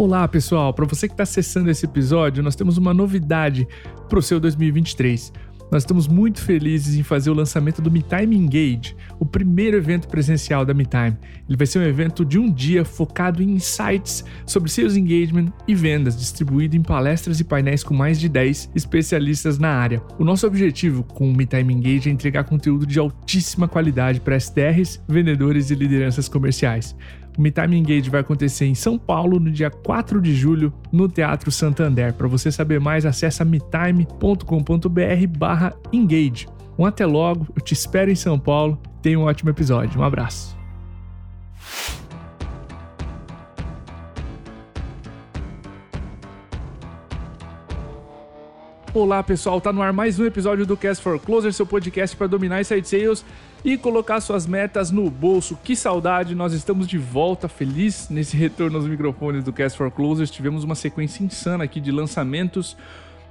Olá, pessoal! Para você que está acessando esse episódio, nós temos uma novidade para o seu 2023. Nós estamos muito felizes em fazer o lançamento do MeTime Engage, o primeiro evento presencial da MeTime. Ele vai ser um evento de um dia focado em insights sobre sales engagement e vendas, distribuído em palestras e painéis com mais de 10 especialistas na área. O nosso objetivo com o MeTime Engage é entregar conteúdo de altíssima qualidade para SDRs, vendedores e lideranças comerciais. O MeTime Engage vai acontecer em São Paulo no dia 4 de julho no Teatro Santander. Para você saber mais, acesse metime.com.br barra engage. Um até logo, eu te espero em São Paulo. Tenha um ótimo episódio. Um abraço. Olá pessoal, tá no ar mais um episódio do Cast for Closer, seu podcast para dominar inside sales e colocar suas metas no bolso. Que saudade, nós estamos de volta, feliz nesse retorno aos microfones do Cast for Closers. Tivemos uma sequência insana aqui de lançamentos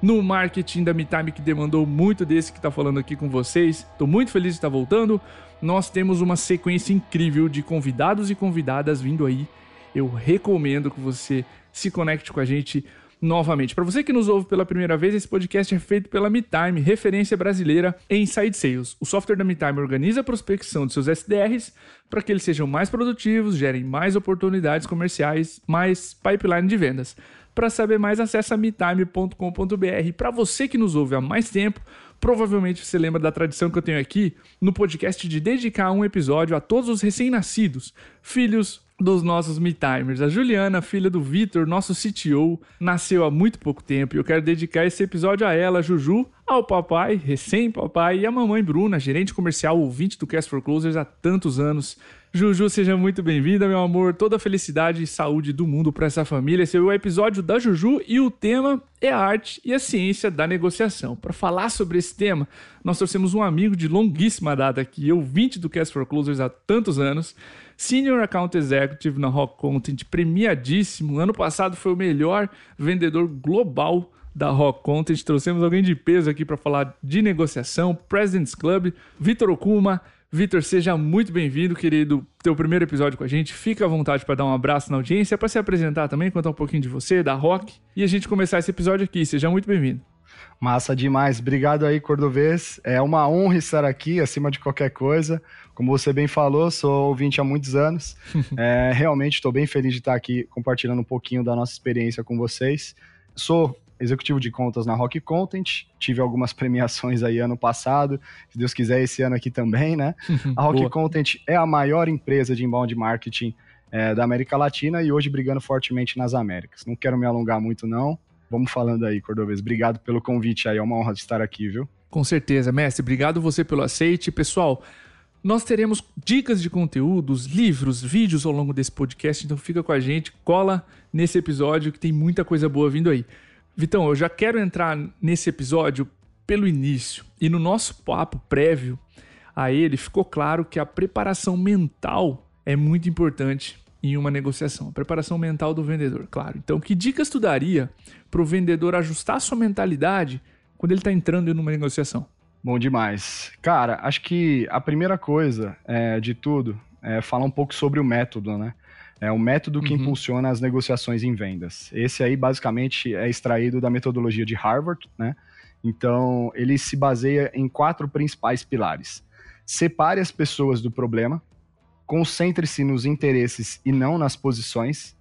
no marketing da MeTime que demandou muito desse que está falando aqui com vocês. Estou muito feliz de estar voltando. Nós temos uma sequência incrível de convidados e convidadas vindo aí. Eu recomendo que você se conecte com a gente novamente. Para você que nos ouve pela primeira vez, esse podcast é feito pela MeTime, referência brasileira em Inside Sales. O software da MeTime organiza a prospecção de seus SDRs para que eles sejam mais produtivos, gerem mais oportunidades comerciais, mais pipeline de vendas. Para saber mais, acesse metime.com.br. Para você que nos ouve há mais tempo, provavelmente você lembra da tradição que eu tenho aqui no podcast de dedicar um episódio a todos os recém-nascidos, filhos, dos nossos me-timers. A Juliana, filha do Vitor, nosso CTO, nasceu há muito pouco tempo e eu quero dedicar esse episódio a ela, Juju, ao papai, recém-papai, e a mamãe Bruna, gerente comercial ouvinte do Cast for Closers há tantos anos. Juju, seja muito bem-vinda, meu amor. Toda a felicidade e saúde do mundo para essa família. Esse é o episódio da Juju e o tema é a arte e a ciência da negociação. Para falar sobre esse tema, nós trouxemos um amigo de longuíssima data aqui, ouvinte do Cast for Closers há tantos anos. Senior Account Executive na Rock Content, premiadíssimo. Ano passado foi o melhor vendedor global da Rock Content. Trouxemos alguém de peso aqui para falar de negociação, President's Club, Vitor Okuma. Vitor, seja muito bem-vindo, querido. Teu primeiro episódio com a gente. Fica à vontade para dar um abraço na audiência, para se apresentar também, contar um pouquinho de você, da Rock, e a gente começar esse episódio aqui. Seja muito bem-vindo. Massa demais. Obrigado aí, Cordovês. É uma honra estar aqui, acima de qualquer coisa. Como você bem falou, sou ouvinte há muitos anos. é, realmente estou bem feliz de estar aqui compartilhando um pouquinho da nossa experiência com vocês. Sou executivo de contas na Rock Content, tive algumas premiações aí ano passado, se Deus quiser esse ano aqui também, né? A Rock Content é a maior empresa de inbound marketing é, da América Latina e hoje brigando fortemente nas Américas. Não quero me alongar muito não, vamos falando aí, Cordovez. Obrigado pelo convite aí, é uma honra de estar aqui, viu? Com certeza, mestre. Obrigado você pelo aceite. Pessoal, nós teremos dicas de conteúdos, livros, vídeos ao longo desse podcast, então fica com a gente, cola nesse episódio que tem muita coisa boa vindo aí. Vitão, eu já quero entrar nesse episódio pelo início. E no nosso papo prévio a ele, ficou claro que a preparação mental é muito importante em uma negociação. A preparação mental do vendedor, claro. Então, que dicas tu daria para o vendedor ajustar sua mentalidade quando ele está entrando em uma negociação? Bom demais. Cara, acho que a primeira coisa é, de tudo é falar um pouco sobre o método, né? É o método que uhum. impulsiona as negociações em vendas. Esse aí, basicamente, é extraído da metodologia de Harvard, né? Então, ele se baseia em quatro principais pilares. Separe as pessoas do problema, concentre-se nos interesses e não nas posições,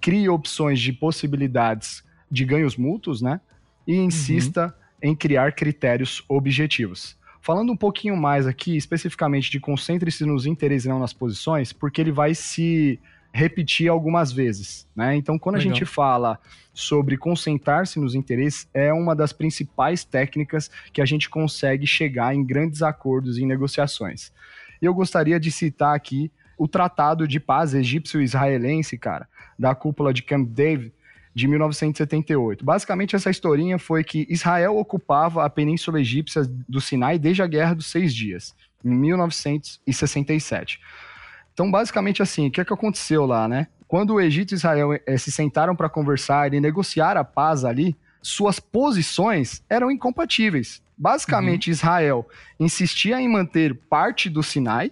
crie opções de possibilidades de ganhos mútuos, né? E insista uhum em criar critérios objetivos. Falando um pouquinho mais aqui, especificamente de concentre-se nos interesses e não nas posições, porque ele vai se repetir algumas vezes, né? Então, quando Legal. a gente fala sobre concentrar-se nos interesses, é uma das principais técnicas que a gente consegue chegar em grandes acordos em negociações. Eu gostaria de citar aqui o Tratado de Paz Egípcio-Israelense, cara, da cúpula de Camp David, de 1978. Basicamente, essa historinha foi que Israel ocupava a Península Egípcia do Sinai desde a Guerra dos Seis Dias, em 1967. Então, basicamente assim, o que, é que aconteceu lá, né? Quando o Egito e Israel é, se sentaram para conversar e negociar a paz ali, suas posições eram incompatíveis. Basicamente, uhum. Israel insistia em manter parte do Sinai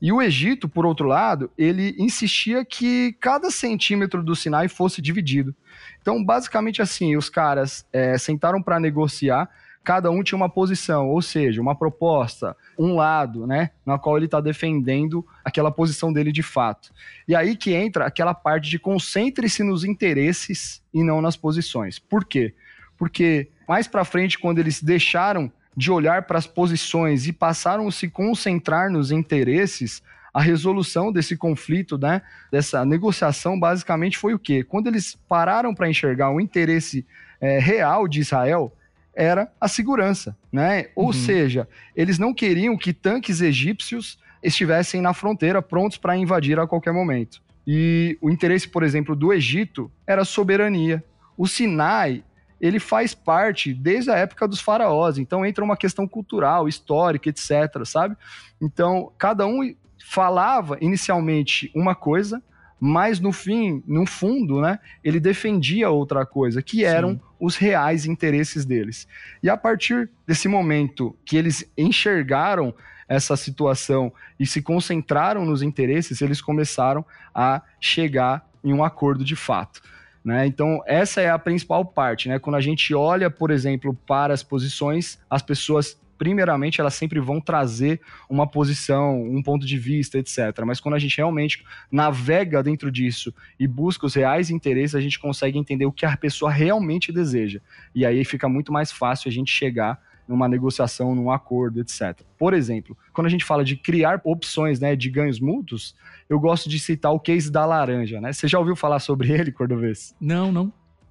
E o Egito, por outro lado, ele insistia que cada centímetro do Sinai fosse dividido. Então, basicamente assim, os caras é, sentaram para negociar, cada um tinha uma posição, ou seja, uma proposta, um lado, né, na qual ele está defendendo aquela posição dele de fato. E aí que entra aquela parte de concentre-se nos interesses e não nas posições. Por quê? Porque mais para frente, quando eles deixaram de olhar para as posições e passaram a se concentrar nos interesses, a resolução desse conflito, né, dessa negociação, basicamente foi o quê? Quando eles pararam para enxergar o interesse é, real de Israel, era a segurança, né? Ou uhum. seja, eles não queriam que tanques egípcios estivessem na fronteira prontos para invadir a qualquer momento. E o interesse, por exemplo, do Egito era soberania. O Sinai ele faz parte desde a época dos faraós, então entra uma questão cultural, histórica, etc, sabe? Então, cada um falava inicialmente uma coisa, mas no fim, no fundo, né, ele defendia outra coisa, que eram Sim. os reais interesses deles. E a partir desse momento que eles enxergaram essa situação e se concentraram nos interesses, eles começaram a chegar em um acordo de fato. Né? Então, essa é a principal parte. Né? Quando a gente olha, por exemplo, para as posições, as pessoas, primeiramente, elas sempre vão trazer uma posição, um ponto de vista, etc. Mas quando a gente realmente navega dentro disso e busca os reais interesses, a gente consegue entender o que a pessoa realmente deseja. E aí fica muito mais fácil a gente chegar numa negociação, num acordo, etc. Por exemplo, quando a gente fala de criar opções né, de ganhos mútuos, eu gosto de citar o case da laranja, né? Você já ouviu falar sobre ele, Cordovez? Não, não.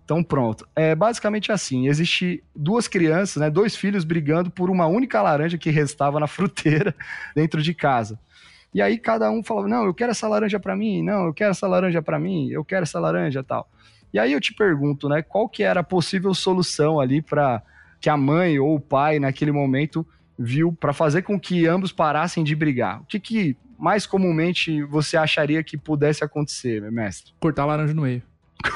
Então pronto. É basicamente assim: existe duas crianças, né, dois filhos brigando por uma única laranja que restava na fruteira dentro de casa. E aí cada um falava: "Não, eu quero essa laranja para mim, não, eu quero essa laranja para mim, eu quero essa laranja", tal. E aí eu te pergunto, né, qual que era a possível solução ali para que a mãe ou o pai naquele momento viu para fazer com que ambos parassem de brigar? O que, que mais comumente você acharia que pudesse acontecer, mestre? Cortar a laranja no meio.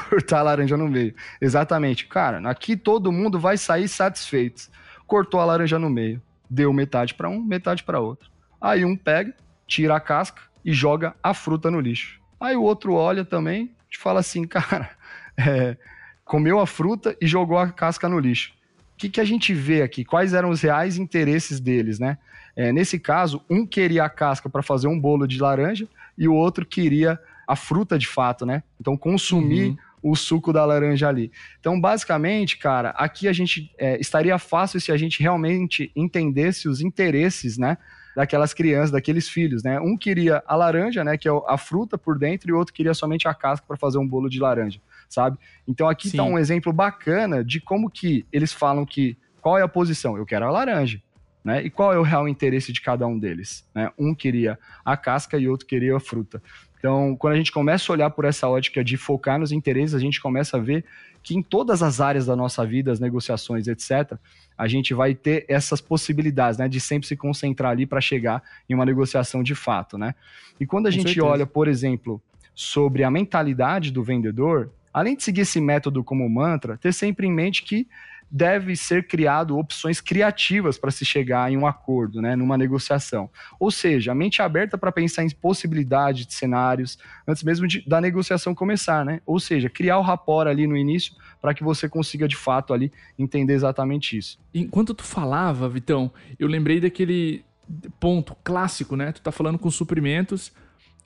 Cortar a laranja no meio. Exatamente. Cara, aqui todo mundo vai sair satisfeito. Cortou a laranja no meio. Deu metade para um, metade para outro. Aí um pega, tira a casca e joga a fruta no lixo. Aí o outro olha também e fala assim, cara, é, comeu a fruta e jogou a casca no lixo o que, que a gente vê aqui? Quais eram os reais interesses deles, né? É, nesse caso, um queria a casca para fazer um bolo de laranja e o outro queria a fruta de fato, né? Então, consumir uhum. o suco da laranja ali. Então, basicamente, cara, aqui a gente é, estaria fácil se a gente realmente entendesse os interesses, né? Daquelas crianças, daqueles filhos, né? Um queria a laranja, né? Que é a fruta por dentro, e o outro queria somente a casca para fazer um bolo de laranja sabe? Então aqui está um exemplo bacana de como que eles falam que qual é a posição? Eu quero a laranja. Né? E qual é o real interesse de cada um deles? Né? Um queria a casca e outro queria a fruta. Então, quando a gente começa a olhar por essa ótica de focar nos interesses, a gente começa a ver que em todas as áreas da nossa vida, as negociações, etc., a gente vai ter essas possibilidades, né, de sempre se concentrar ali para chegar em uma negociação de fato, né? E quando a Com gente certeza. olha, por exemplo, sobre a mentalidade do vendedor, além de seguir esse método como mantra, ter sempre em mente que deve ser criado opções criativas para se chegar em um acordo, né, numa negociação. Ou seja, a mente aberta para pensar em possibilidades de cenários antes mesmo de, da negociação começar, né? Ou seja, criar o rapport ali no início para que você consiga de fato ali entender exatamente isso. Enquanto tu falava, Vitão, eu lembrei daquele ponto clássico, né? Tu tá falando com suprimentos,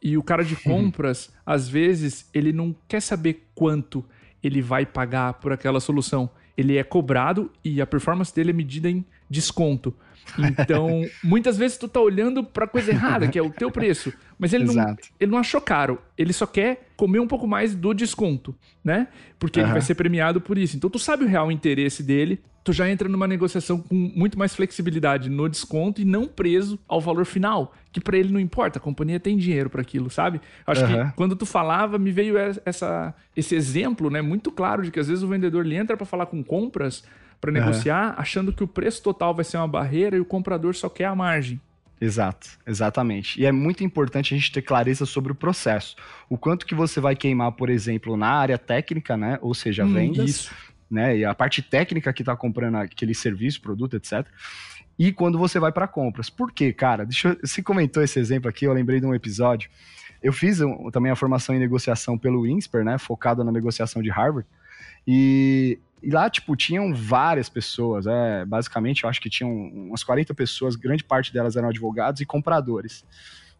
e o cara de compras, às vezes, ele não quer saber quanto ele vai pagar por aquela solução. Ele é cobrado e a performance dele é medida em desconto. Então, muitas vezes tu tá olhando para coisa errada, que é o teu preço, mas ele não, ele não achou caro, ele só quer comer um pouco mais do desconto, né? Porque uhum. ele vai ser premiado por isso. Então tu sabe o real interesse dele, tu já entra numa negociação com muito mais flexibilidade no desconto e não preso ao valor final, que para ele não importa, a companhia tem dinheiro para aquilo, sabe? Acho uhum. que quando tu falava, me veio essa, esse exemplo, né, muito claro de que às vezes o vendedor ele entra para falar com compras, para negociar, achando que o preço total vai ser uma barreira e o comprador só quer a margem. Exato, exatamente. E é muito importante a gente ter clareza sobre o processo. O quanto que você vai queimar, por exemplo, na área técnica, né? Ou seja, hum, vendas. Isso. Né, e a parte técnica que está comprando aquele serviço, produto, etc. e quando você vai para compras. Por quê, cara? Deixa eu, você comentou esse exemplo aqui, eu lembrei de um episódio. Eu fiz um, também a formação em negociação pelo INSPER, né, focado na negociação de Harvard. E, e lá, tipo, tinham várias pessoas, é, basicamente, eu acho que tinham umas 40 pessoas, grande parte delas eram advogados e compradores.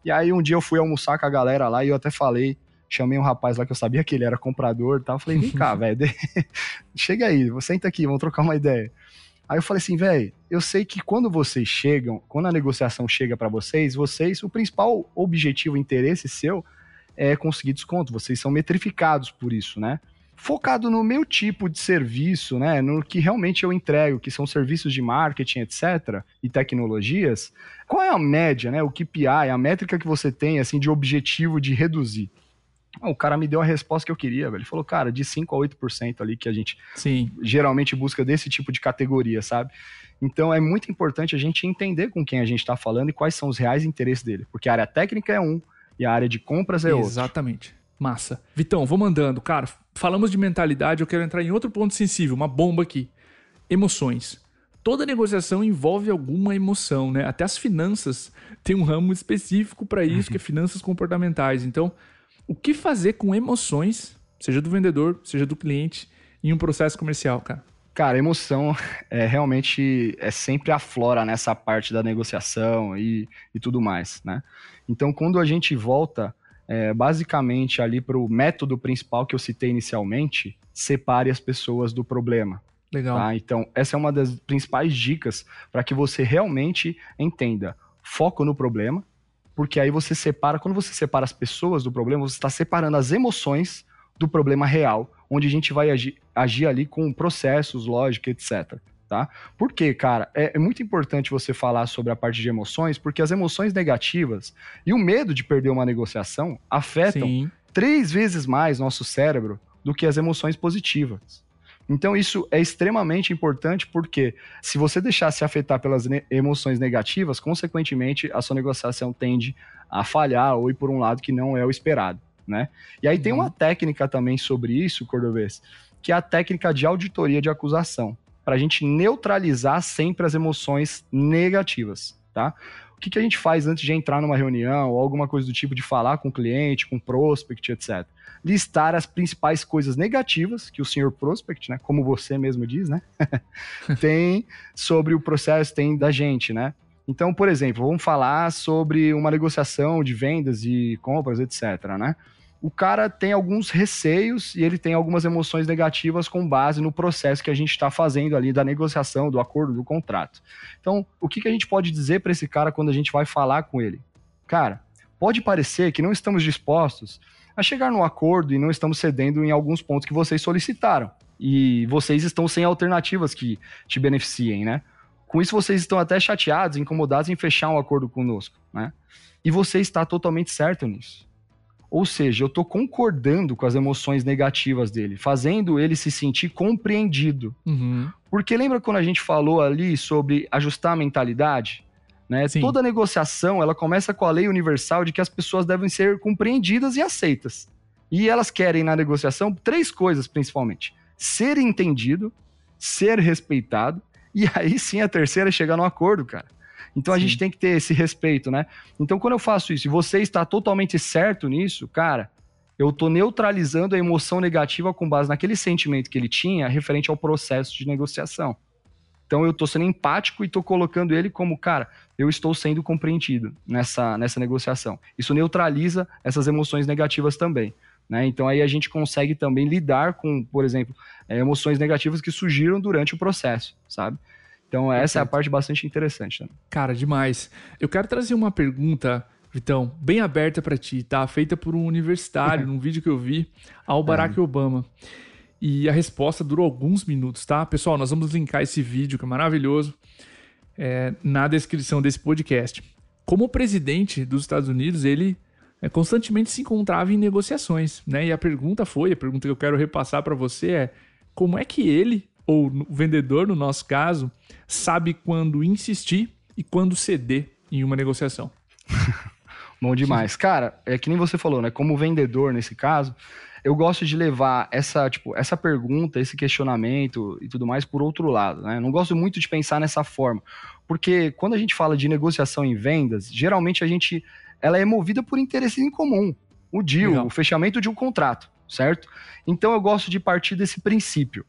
E aí um dia eu fui almoçar com a galera lá e eu até falei, chamei um rapaz lá que eu sabia que ele era comprador e tal, falei, vem cá, velho, chega aí, senta aqui, vamos trocar uma ideia. Aí eu falei assim, velho, eu sei que quando vocês chegam, quando a negociação chega para vocês, vocês, o principal objetivo, interesse seu é conseguir desconto, vocês são metrificados por isso, né? Focado no meu tipo de serviço, né, no que realmente eu entrego, que são serviços de marketing, etc, e tecnologias, qual é a média, né, o KPI, a métrica que você tem, assim, de objetivo de reduzir? O cara me deu a resposta que eu queria, velho. Ele falou, cara, de 5 a 8% ali que a gente Sim. geralmente busca desse tipo de categoria, sabe? Então é muito importante a gente entender com quem a gente está falando e quais são os reais interesses dele. Porque a área técnica é um e a área de compras é outra. Exatamente. Massa. Vitão, vou mandando. Cara, falamos de mentalidade, eu quero entrar em outro ponto sensível, uma bomba aqui. Emoções. Toda negociação envolve alguma emoção, né? Até as finanças tem um ramo específico para isso, que é finanças comportamentais. Então, o que fazer com emoções, seja do vendedor, seja do cliente, em um processo comercial, cara? Cara, emoção é realmente é sempre aflora nessa parte da negociação e, e tudo mais, né? Então, quando a gente volta é, basicamente ali para o método principal que eu citei inicialmente, separe as pessoas do problema. Legal. Tá? Então, essa é uma das principais dicas para que você realmente entenda. Foco no problema, porque aí você separa, quando você separa as pessoas do problema, você está separando as emoções do problema real, onde a gente vai agir, agir ali com processos, lógica, etc tá? Por quê, cara? É, é, muito importante você falar sobre a parte de emoções, porque as emoções negativas e o medo de perder uma negociação afetam Sim. três vezes mais nosso cérebro do que as emoções positivas. Então, isso é extremamente importante porque, se você deixar se afetar pelas ne emoções negativas, consequentemente, a sua negociação tende a falhar ou ir por um lado que não é o esperado. Né? E aí uhum. tem uma técnica também sobre isso, Cordovês, que é a técnica de auditoria de acusação para a gente neutralizar sempre as emoções negativas, tá? O que, que a gente faz antes de entrar numa reunião ou alguma coisa do tipo de falar com o cliente, com o prospect, etc? Listar as principais coisas negativas que o senhor prospect, né, como você mesmo diz, né, tem sobre o processo, tem da gente, né? Então, por exemplo, vamos falar sobre uma negociação de vendas e compras, etc, né? O cara tem alguns receios e ele tem algumas emoções negativas com base no processo que a gente está fazendo ali da negociação, do acordo, do contrato. Então, o que, que a gente pode dizer para esse cara quando a gente vai falar com ele? Cara, pode parecer que não estamos dispostos a chegar no acordo e não estamos cedendo em alguns pontos que vocês solicitaram. E vocês estão sem alternativas que te beneficiem, né? Com isso, vocês estão até chateados, incomodados em fechar um acordo conosco, né? E você está totalmente certo nisso. Ou seja, eu estou concordando com as emoções negativas dele, fazendo ele se sentir compreendido. Uhum. Porque lembra quando a gente falou ali sobre ajustar a mentalidade? Né? Toda negociação ela começa com a lei universal de que as pessoas devem ser compreendidas e aceitas. E elas querem na negociação três coisas principalmente: ser entendido, ser respeitado e aí sim a terceira é chegar no acordo, cara. Então a gente tem que ter esse respeito, né? Então quando eu faço isso e você está totalmente certo nisso, cara, eu tô neutralizando a emoção negativa com base naquele sentimento que ele tinha referente ao processo de negociação. Então eu tô sendo empático e tô colocando ele como, cara, eu estou sendo compreendido nessa, nessa negociação. Isso neutraliza essas emoções negativas também. Né? Então aí a gente consegue também lidar com, por exemplo, é, emoções negativas que surgiram durante o processo, sabe? Então, essa Perfeito. é a parte bastante interessante. Né? Cara, demais. Eu quero trazer uma pergunta, Vitão, bem aberta para ti, tá? Feita por um universitário, num vídeo que eu vi, ao Barack é. Obama. E a resposta durou alguns minutos, tá? Pessoal, nós vamos linkar esse vídeo, que é maravilhoso, é, na descrição desse podcast. Como presidente dos Estados Unidos, ele é, constantemente se encontrava em negociações, né? E a pergunta foi, a pergunta que eu quero repassar para você é, como é que ele ou o vendedor, no nosso caso, sabe quando insistir e quando ceder em uma negociação. Bom demais. Cara, é que nem você falou, né? Como vendedor nesse caso, eu gosto de levar essa, tipo, essa pergunta, esse questionamento e tudo mais por outro lado, né? Não gosto muito de pensar nessa forma, porque quando a gente fala de negociação em vendas, geralmente a gente ela é movida por interesses em comum, o deal, Legal. o fechamento de um contrato, certo? Então eu gosto de partir desse princípio.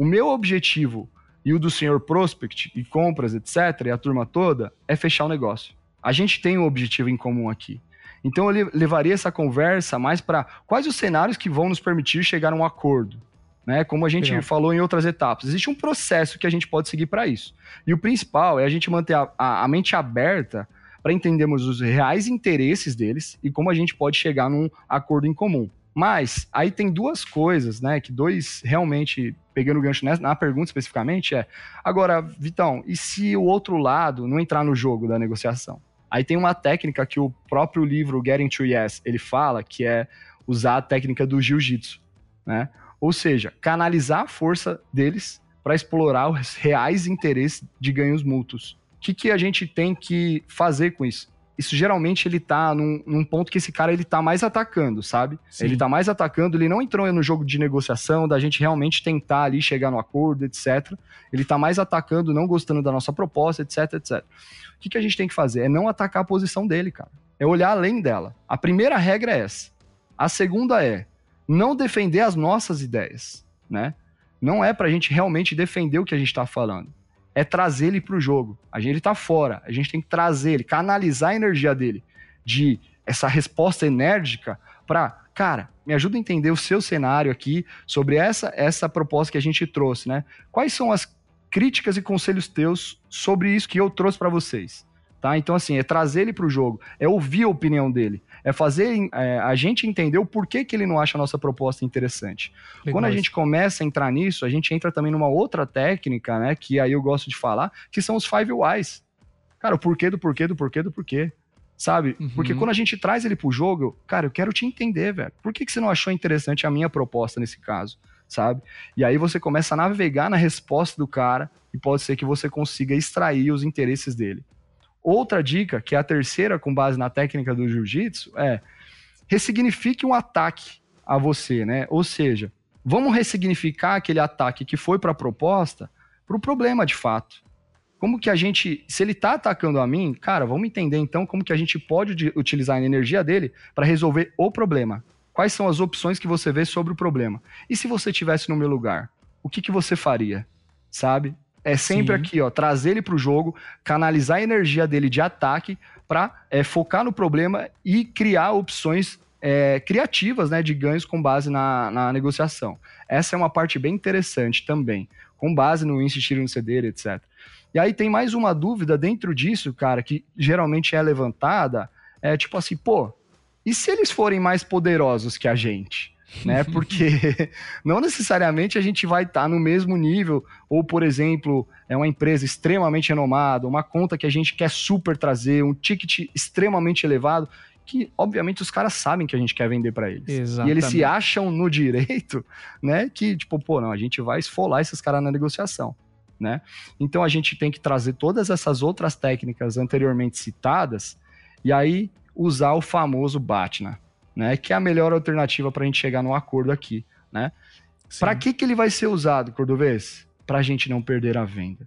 O meu objetivo e o do senhor prospect e compras, etc, e a turma toda é fechar o negócio. A gente tem um objetivo em comum aqui. Então eu levaria essa conversa mais para quais os cenários que vão nos permitir chegar a um acordo. Né? Como a gente Legal. falou em outras etapas. Existe um processo que a gente pode seguir para isso. E o principal é a gente manter a, a, a mente aberta para entendermos os reais interesses deles e como a gente pode chegar num acordo em comum. Mas aí tem duas coisas, né? Que dois realmente, pegando o gancho na pergunta especificamente, é agora, Vitão, e se o outro lado não entrar no jogo da negociação? Aí tem uma técnica que o próprio livro Getting to Yes ele fala, que é usar a técnica do jiu-jitsu, né? Ou seja, canalizar a força deles para explorar os reais interesses de ganhos mútuos. O que, que a gente tem que fazer com isso? Isso geralmente ele tá num, num ponto que esse cara ele tá mais atacando, sabe? Sim. Ele tá mais atacando, ele não entrou no jogo de negociação, da gente realmente tentar ali chegar no acordo, etc. Ele tá mais atacando, não gostando da nossa proposta, etc, etc. O que, que a gente tem que fazer? É não atacar a posição dele, cara. É olhar além dela. A primeira regra é essa. A segunda é não defender as nossas ideias, né? Não é pra gente realmente defender o que a gente tá falando. É trazer ele pro jogo. A gente ele tá fora. A gente tem que trazer ele, canalizar a energia dele de essa resposta enérgica para, cara, me ajuda a entender o seu cenário aqui sobre essa essa proposta que a gente trouxe, né? Quais são as críticas e conselhos teus sobre isso que eu trouxe para vocês. Tá? Então, assim, é trazer ele para o jogo, é ouvir a opinião dele, é fazer é, a gente entender o porquê que ele não acha a nossa proposta interessante. Legal. Quando a gente começa a entrar nisso, a gente entra também numa outra técnica, né, que aí eu gosto de falar, que são os five whys. Cara, o porquê do porquê do porquê do porquê. Sabe? Uhum. Porque quando a gente traz ele pro jogo, cara, eu quero te entender, velho. Por que, que você não achou interessante a minha proposta nesse caso? sabe? E aí você começa a navegar na resposta do cara e pode ser que você consiga extrair os interesses dele. Outra dica, que é a terceira com base na técnica do jiu-jitsu, é ressignifique um ataque a você, né? Ou seja, vamos ressignificar aquele ataque que foi para a proposta para o problema de fato. Como que a gente, se ele está atacando a mim, cara, vamos entender então como que a gente pode utilizar a energia dele para resolver o problema. Quais são as opções que você vê sobre o problema? E se você tivesse no meu lugar, o que, que você faria? Sabe? É sempre Sim. aqui, ó, trazer ele para o jogo, canalizar a energia dele de ataque para é, focar no problema e criar opções é, criativas, né, de ganhos com base na, na negociação. Essa é uma parte bem interessante também, com base no insistir no ceder, etc. E aí tem mais uma dúvida dentro disso, cara, que geralmente é levantada, é tipo assim, pô, e se eles forem mais poderosos que a gente? Né? Porque não necessariamente a gente vai estar tá no mesmo nível, ou, por exemplo, é uma empresa extremamente renomada, uma conta que a gente quer super trazer, um ticket extremamente elevado, que obviamente os caras sabem que a gente quer vender para eles. Exatamente. E eles se acham no direito, né? Que, tipo, pô, não, a gente vai esfolar esses caras na negociação. Né? Então a gente tem que trazer todas essas outras técnicas anteriormente citadas, e aí usar o famoso BATNA, né? Que é a melhor alternativa para a gente chegar num acordo aqui, né? Para que, que ele vai ser usado, Cordovez? Para a gente não perder a venda.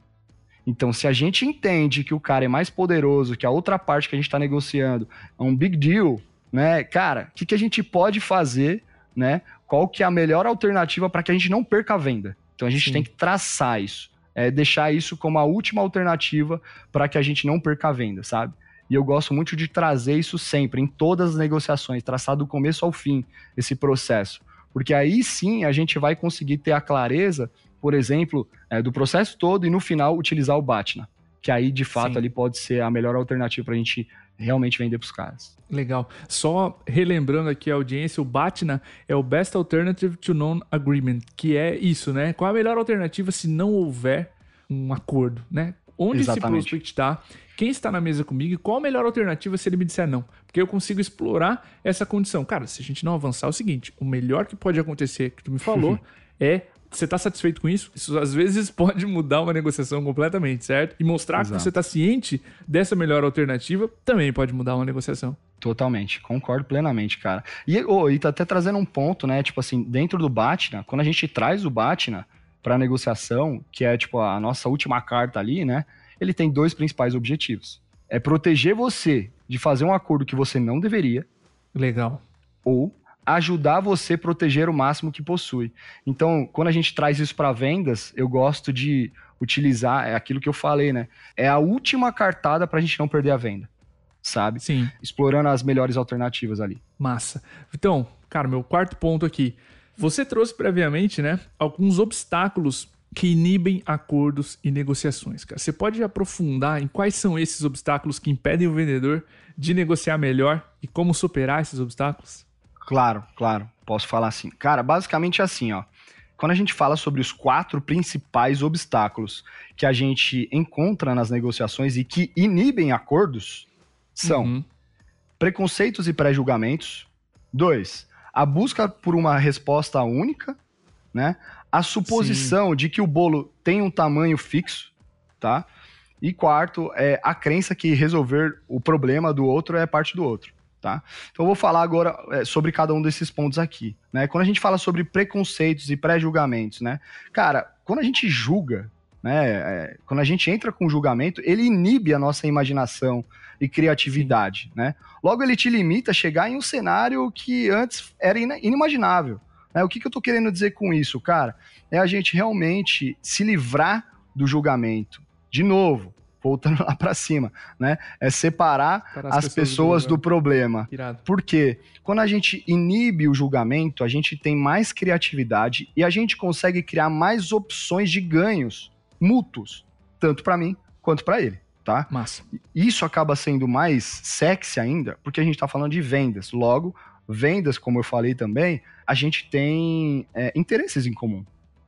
Então, se a gente entende que o cara é mais poderoso, que a outra parte que a gente está negociando é um big deal, né? Cara, o que, que a gente pode fazer, né? Qual que é a melhor alternativa para que a gente não perca a venda? Então, a gente Sim. tem que traçar isso. É deixar isso como a última alternativa para que a gente não perca a venda, sabe? E eu gosto muito de trazer isso sempre, em todas as negociações, traçar do começo ao fim esse processo. Porque aí sim a gente vai conseguir ter a clareza, por exemplo, é, do processo todo e no final utilizar o BATNA. Que aí, de fato, sim. ali pode ser a melhor alternativa para a gente realmente vender para os caras. Legal. Só relembrando aqui a audiência, o BATNA é o Best Alternative to Non-Agreement, que é isso, né? Qual a melhor alternativa se não houver um acordo, né? Onde Exatamente. esse prospect está, quem está na mesa comigo e qual a melhor alternativa se ele me disser não. Porque eu consigo explorar essa condição. Cara, se a gente não avançar, é o seguinte: o melhor que pode acontecer, que tu me falou, é você está satisfeito com isso? Isso às vezes pode mudar uma negociação completamente, certo? E mostrar Exato. que você está ciente dessa melhor alternativa também pode mudar uma negociação. Totalmente, concordo plenamente, cara. E, oh, e tá até trazendo um ponto, né? Tipo assim, dentro do Batna, quando a gente traz o Batna para negociação, que é tipo a nossa última carta ali, né? Ele tem dois principais objetivos. É proteger você de fazer um acordo que você não deveria. Legal. Ou ajudar você a proteger o máximo que possui. Então, quando a gente traz isso para vendas, eu gosto de utilizar é aquilo que eu falei, né? É a última cartada para a gente não perder a venda sabe? Sim. Explorando as melhores alternativas ali. Massa. Então, cara, meu quarto ponto aqui. Você trouxe previamente, né, alguns obstáculos que inibem acordos e negociações, cara. Você pode aprofundar em quais são esses obstáculos que impedem o vendedor de negociar melhor e como superar esses obstáculos? Claro, claro. Posso falar assim. Cara, basicamente é assim, ó. Quando a gente fala sobre os quatro principais obstáculos que a gente encontra nas negociações e que inibem acordos, são uhum. preconceitos e pré-julgamentos. Dois, a busca por uma resposta única, né? A suposição Sim. de que o bolo tem um tamanho fixo, tá? E quarto, é a crença que resolver o problema do outro é parte do outro, tá? Então eu vou falar agora é, sobre cada um desses pontos aqui, né? Quando a gente fala sobre preconceitos e pré-julgamentos, né? Cara, quando a gente julga, né? É, quando a gente entra com julgamento, ele inibe a nossa imaginação e criatividade, né? Logo, ele te limita a chegar em um cenário que antes era inimaginável. Né? O que, que eu estou querendo dizer com isso, cara? É a gente realmente se livrar do julgamento. De novo, voltando lá para cima, né? É separar as, as, pessoas, pessoas do, do problema. Irado. Porque quando a gente inibe o julgamento, a gente tem mais criatividade e a gente consegue criar mais opções de ganhos mútuos, tanto para mim quanto para ele, tá? Massa. Isso acaba sendo mais sexy ainda, porque a gente está falando de vendas. Logo, vendas, como eu falei também, a gente tem é, interesses em comum.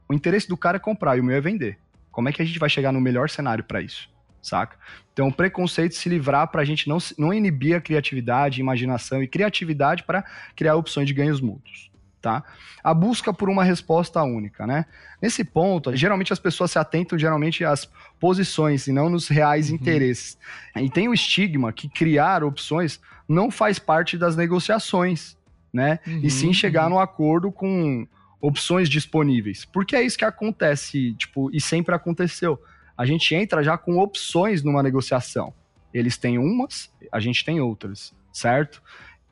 O interesse do cara é comprar e o meu é vender. Como é que a gente vai chegar no melhor cenário para isso? Saca? Então, o preconceito se livrar para a gente não, não inibir a criatividade, imaginação e criatividade para criar opções de ganhos mútuos tá? A busca por uma resposta única, né? Nesse ponto, geralmente as pessoas se atentam geralmente às posições e não nos reais uhum. interesses. E tem o estigma que criar opções não faz parte das negociações, né? Uhum. E sim chegar uhum. no acordo com opções disponíveis. Porque é isso que acontece, tipo, e sempre aconteceu. A gente entra já com opções numa negociação. Eles têm umas, a gente tem outras, certo?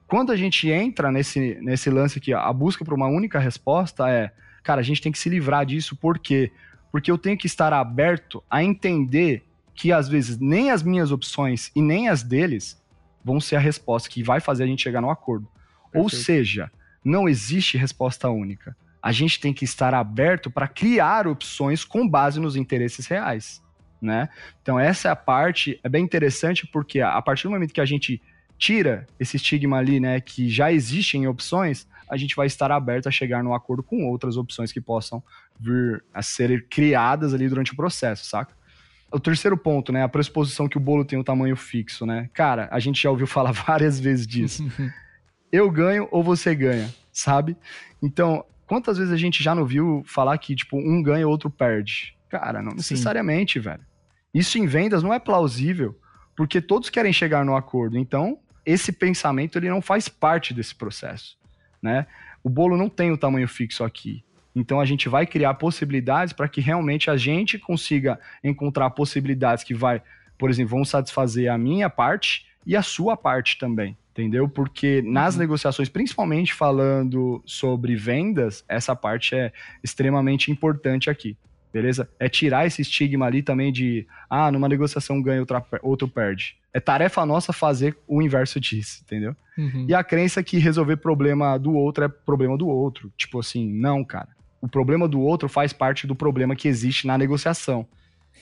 Quando a gente entra nesse, nesse lance aqui, a busca por uma única resposta é, cara, a gente tem que se livrar disso, por quê? Porque eu tenho que estar aberto a entender que às vezes nem as minhas opções e nem as deles vão ser a resposta que vai fazer a gente chegar no acordo. Perfeito. Ou seja, não existe resposta única. A gente tem que estar aberto para criar opções com base nos interesses reais, né? Então essa é a parte é bem interessante porque a partir do momento que a gente tira esse estigma ali, né, que já existe em opções, a gente vai estar aberto a chegar num acordo com outras opções que possam vir a ser criadas ali durante o processo, saca? O terceiro ponto, né, a pressuposição que o bolo tem um tamanho fixo, né? Cara, a gente já ouviu falar várias vezes disso. Eu ganho ou você ganha, sabe? Então, quantas vezes a gente já não viu falar que, tipo, um ganha, outro perde? Cara, não necessariamente, Sim. velho. Isso em vendas não é plausível, porque todos querem chegar no acordo. Então, esse pensamento ele não faz parte desse processo, né? O bolo não tem o tamanho fixo aqui. Então a gente vai criar possibilidades para que realmente a gente consiga encontrar possibilidades que vai, por exemplo, vão satisfazer a minha parte e a sua parte também, entendeu? Porque nas uhum. negociações, principalmente falando sobre vendas, essa parte é extremamente importante aqui beleza? É tirar esse estigma ali também de, ah, numa negociação ganha, outra, outro perde. É tarefa nossa fazer o inverso disso, entendeu? Uhum. E a crença que resolver problema do outro é problema do outro. Tipo assim, não, cara. O problema do outro faz parte do problema que existe na negociação.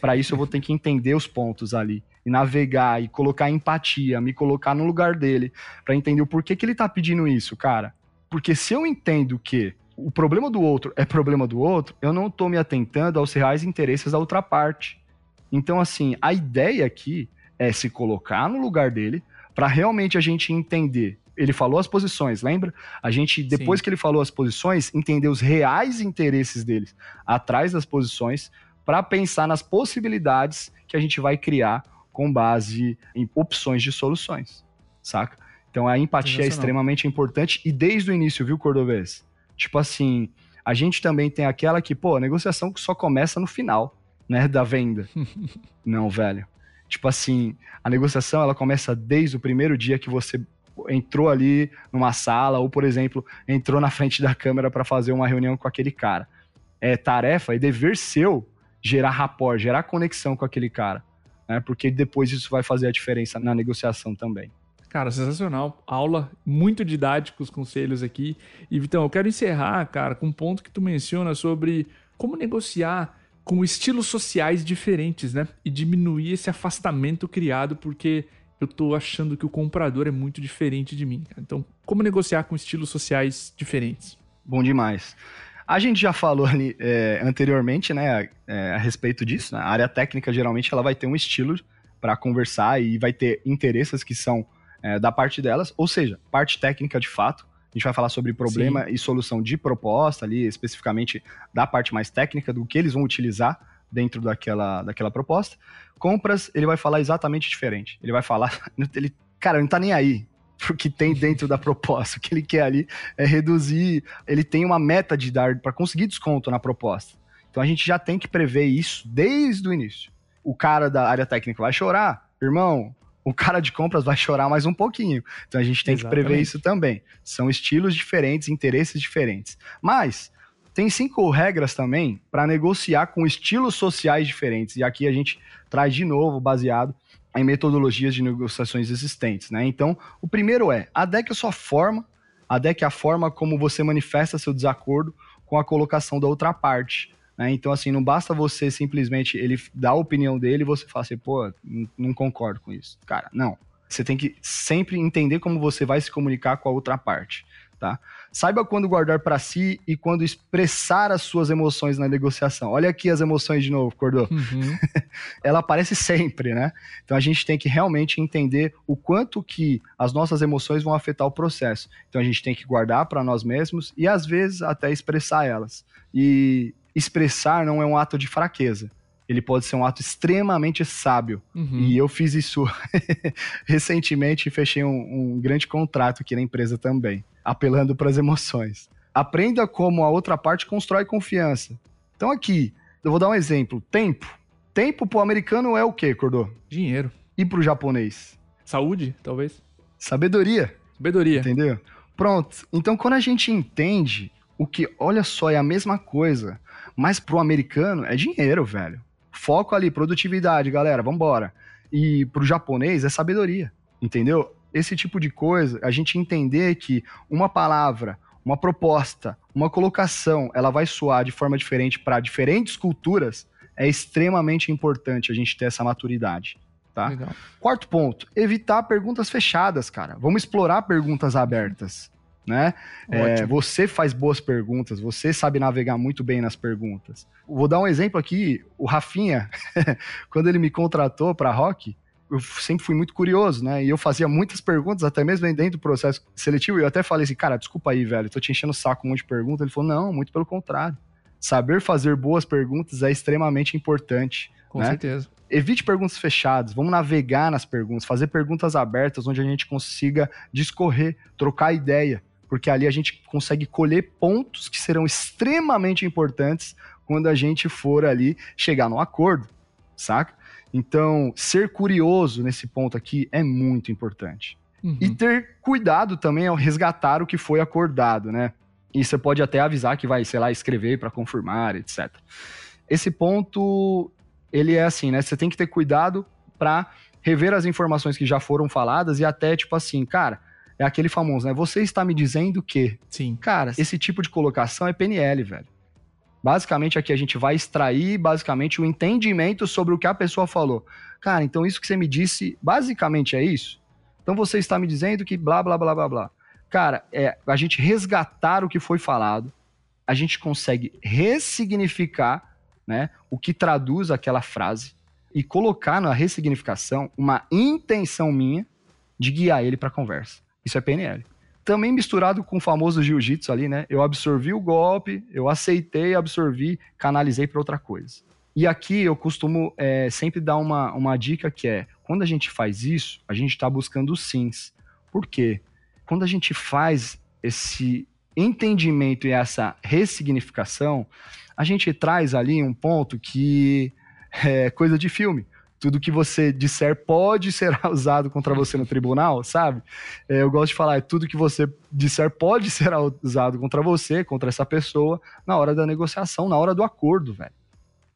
Para isso eu vou ter que entender os pontos ali e navegar e colocar empatia, me colocar no lugar dele, para entender o porquê que ele tá pedindo isso, cara. Porque se eu entendo que o problema do outro é problema do outro, eu não estou me atentando aos reais interesses da outra parte. Então, assim, a ideia aqui é se colocar no lugar dele para realmente a gente entender. Ele falou as posições, lembra? A gente, depois Sim. que ele falou as posições, entender os reais interesses deles atrás das posições para pensar nas possibilidades que a gente vai criar com base em opções de soluções, saca? Então a empatia é extremamente importante e desde o início, viu, Cordovez? Tipo assim, a gente também tem aquela que, pô, a negociação que só começa no final, né, da venda. Não, velho. Tipo assim, a negociação ela começa desde o primeiro dia que você entrou ali numa sala ou, por exemplo, entrou na frente da câmera para fazer uma reunião com aquele cara. É tarefa e dever seu gerar rapport, gerar conexão com aquele cara, né? Porque depois isso vai fazer a diferença na negociação também. Cara, sensacional. Aula, muito didático os conselhos aqui. E Vitão, eu quero encerrar, cara, com um ponto que tu menciona sobre como negociar com estilos sociais diferentes, né? E diminuir esse afastamento criado porque eu tô achando que o comprador é muito diferente de mim. Então, como negociar com estilos sociais diferentes? Bom demais. A gente já falou ali é, anteriormente, né, é, a respeito disso. Né? A área técnica geralmente ela vai ter um estilo para conversar e vai ter interesses que são é, da parte delas, ou seja, parte técnica de fato. A gente vai falar sobre problema Sim. e solução de proposta ali, especificamente da parte mais técnica, do que eles vão utilizar dentro daquela, daquela proposta. Compras, ele vai falar exatamente diferente. Ele vai falar, ele, cara, ele não tá nem aí pro que tem dentro da proposta. O que ele quer ali é reduzir, ele tem uma meta de dar para conseguir desconto na proposta. Então a gente já tem que prever isso desde o início. O cara da área técnica vai chorar, irmão, o cara de compras vai chorar mais um pouquinho. Então a gente tem Exatamente. que prever isso também. São estilos diferentes, interesses diferentes. Mas tem cinco regras também para negociar com estilos sociais diferentes. E aqui a gente traz de novo, baseado em metodologias de negociações existentes. Né? Então, o primeiro é a sua forma, adeque a forma como você manifesta seu desacordo com a colocação da outra parte. Né? Então, assim, não basta você simplesmente ele dar a opinião dele e você falar assim, pô, não concordo com isso. Cara, não. Você tem que sempre entender como você vai se comunicar com a outra parte. Tá? Saiba quando guardar para si e quando expressar as suas emoções na negociação. Olha aqui as emoções de novo, Cordô. Uhum. Ela aparece sempre, né? Então a gente tem que realmente entender o quanto que as nossas emoções vão afetar o processo. Então a gente tem que guardar para nós mesmos e às vezes até expressar elas. E expressar não é um ato de fraqueza. Ele pode ser um ato extremamente sábio. Uhum. E eu fiz isso recentemente e fechei um, um grande contrato aqui na empresa também, apelando para as emoções. Aprenda como a outra parte constrói confiança. Então, aqui, eu vou dar um exemplo: tempo. Tempo pro americano é o quê, Cordô? Dinheiro. E pro japonês? Saúde, talvez. Sabedoria. Sabedoria. Entendeu? Pronto. Então, quando a gente entende o que, olha só, é a mesma coisa, mas pro americano é dinheiro, velho. Foco ali, produtividade, galera, vambora. E pro japonês é sabedoria, entendeu? Esse tipo de coisa, a gente entender que uma palavra, uma proposta, uma colocação, ela vai soar de forma diferente para diferentes culturas, é extremamente importante a gente ter essa maturidade. Tá? Legal. Quarto ponto, evitar perguntas fechadas, cara. Vamos explorar perguntas abertas né? É, você faz boas perguntas, você sabe navegar muito bem nas perguntas. Vou dar um exemplo aqui, o Rafinha, quando ele me contratou para Rock, eu sempre fui muito curioso, né? E eu fazia muitas perguntas, até mesmo dentro do processo seletivo, eu até falei assim, cara, desculpa aí, velho, tô te enchendo o saco com um monte de perguntas. Ele falou, não, muito pelo contrário. Saber fazer boas perguntas é extremamente importante. Com né? certeza. Evite perguntas fechadas, vamos navegar nas perguntas, fazer perguntas abertas onde a gente consiga discorrer, trocar ideia porque ali a gente consegue colher pontos que serão extremamente importantes quando a gente for ali chegar no acordo, saca? Então, ser curioso nesse ponto aqui é muito importante. Uhum. E ter cuidado também ao resgatar o que foi acordado, né? E você pode até avisar que vai, sei lá, escrever para confirmar, etc. Esse ponto, ele é assim, né? Você tem que ter cuidado para rever as informações que já foram faladas e até, tipo assim, cara, é aquele famoso, né? Você está me dizendo que. Sim. Cara, esse tipo de colocação é PNL, velho. Basicamente, aqui a gente vai extrair, basicamente, o entendimento sobre o que a pessoa falou. Cara, então isso que você me disse, basicamente é isso? Então você está me dizendo que blá, blá, blá, blá, blá. Cara, é a gente resgatar o que foi falado, a gente consegue ressignificar né, o que traduz aquela frase e colocar na ressignificação uma intenção minha de guiar ele para a conversa. Isso é PNL. Também misturado com o famoso jiu-jitsu ali, né? Eu absorvi o golpe, eu aceitei, absorvi, canalizei para outra coisa. E aqui eu costumo é, sempre dar uma, uma dica que é: quando a gente faz isso, a gente está buscando sims. Por quê? Quando a gente faz esse entendimento e essa ressignificação, a gente traz ali um ponto que é coisa de filme tudo que você disser pode ser usado contra você no tribunal, sabe? É, eu gosto de falar, é tudo que você disser pode ser usado contra você, contra essa pessoa, na hora da negociação, na hora do acordo, velho.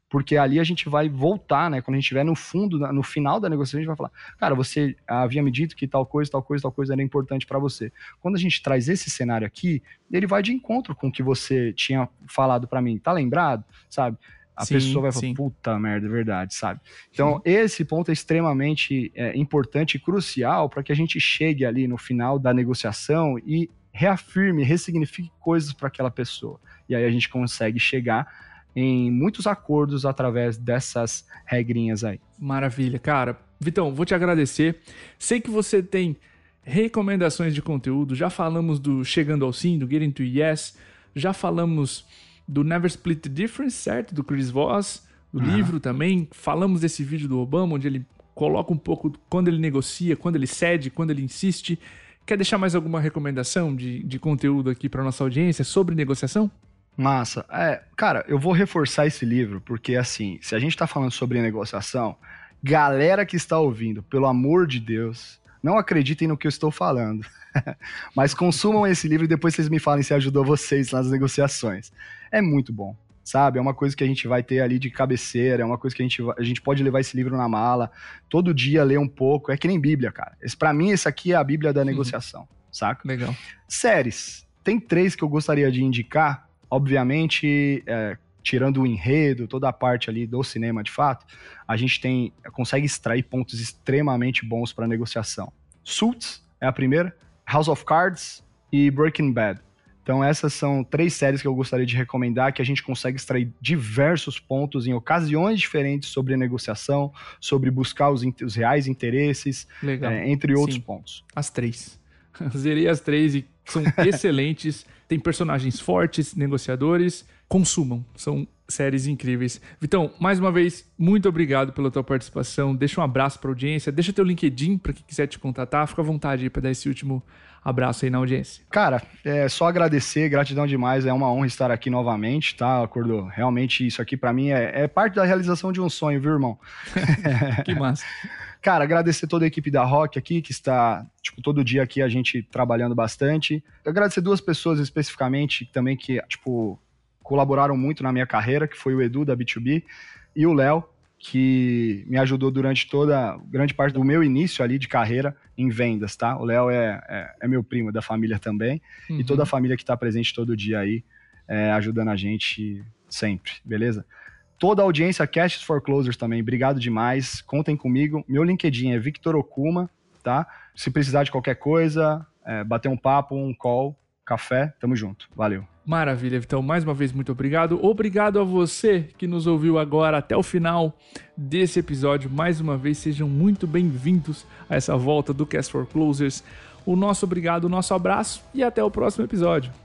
Porque ali a gente vai voltar, né? Quando a gente estiver no fundo, no final da negociação, a gente vai falar, cara, você havia me dito que tal coisa, tal coisa, tal coisa era importante para você. Quando a gente traz esse cenário aqui, ele vai de encontro com o que você tinha falado para mim. Tá lembrado? Sabe? A sim, pessoa vai falar, sim. puta merda, é verdade, sabe? Então, sim. esse ponto é extremamente é, importante e crucial para que a gente chegue ali no final da negociação e reafirme, ressignifique coisas para aquela pessoa. E aí a gente consegue chegar em muitos acordos através dessas regrinhas aí. Maravilha, cara. Vitão, vou te agradecer. Sei que você tem recomendações de conteúdo, já falamos do Chegando ao Sim, do Getting to Yes, já falamos do Never Split the Difference, certo? Do Chris Voss, do livro também. Falamos desse vídeo do Obama, onde ele coloca um pouco quando ele negocia, quando ele cede, quando ele insiste. Quer deixar mais alguma recomendação de, de conteúdo aqui para nossa audiência sobre negociação? Massa. É, cara, eu vou reforçar esse livro, porque assim, se a gente está falando sobre negociação, galera que está ouvindo, pelo amor de Deus, não acreditem no que eu estou falando. Mas consumam esse livro e depois vocês me falem se ajudou vocês nas negociações. É muito bom, sabe? É uma coisa que a gente vai ter ali de cabeceira, é uma coisa que a gente, a gente pode levar esse livro na mala, todo dia ler um pouco. É que nem Bíblia, cara. Pra mim, esse aqui é a Bíblia da negociação, uhum. saca? Legal. Séries. Tem três que eu gostaria de indicar. Obviamente, é, tirando o enredo, toda a parte ali do cinema de fato, a gente tem consegue extrair pontos extremamente bons para negociação. Suits é a primeira, House of Cards e Breaking Bad. Então essas são três séries que eu gostaria de recomendar que a gente consegue extrair diversos pontos em ocasiões diferentes sobre negociação, sobre buscar os, os reais interesses, é, entre outros Sim. pontos. As três. Zerei as três e são excelentes. Tem personagens fortes, negociadores. Consumam, são séries incríveis. Vitão, mais uma vez, muito obrigado pela tua participação. Deixa um abraço para a audiência. Deixa teu LinkedIn para quem quiser te contatar. Fica à vontade aí para dar esse último abraço aí na audiência. Cara, é só agradecer, gratidão demais. É uma honra estar aqui novamente, tá, Acordo? Realmente, isso aqui para mim é, é, parte da realização de um sonho, viu, irmão? que massa. Cara, agradecer toda a equipe da Rock aqui, que está, tipo, todo dia aqui a gente trabalhando bastante. Agradecer duas pessoas especificamente também que, tipo, colaboraram muito na minha carreira, que foi o Edu da B2B e o Léo, que me ajudou durante toda grande parte do meu início ali de carreira em vendas, tá? O Léo é, é, é, meu primo da família também uhum. e toda a família que está presente todo dia aí é, ajudando a gente sempre, beleza? toda a audiência Casts for Closers também, obrigado demais. Contem comigo. Meu LinkedIn é Victor Okuma, tá? Se precisar de qualquer coisa, é, bater um papo, um call, café, tamo junto. Valeu. Maravilha, então mais uma vez muito obrigado. Obrigado a você que nos ouviu agora até o final desse episódio. Mais uma vez sejam muito bem-vindos a essa volta do Cast for Closers. O nosso obrigado, o nosso abraço e até o próximo episódio.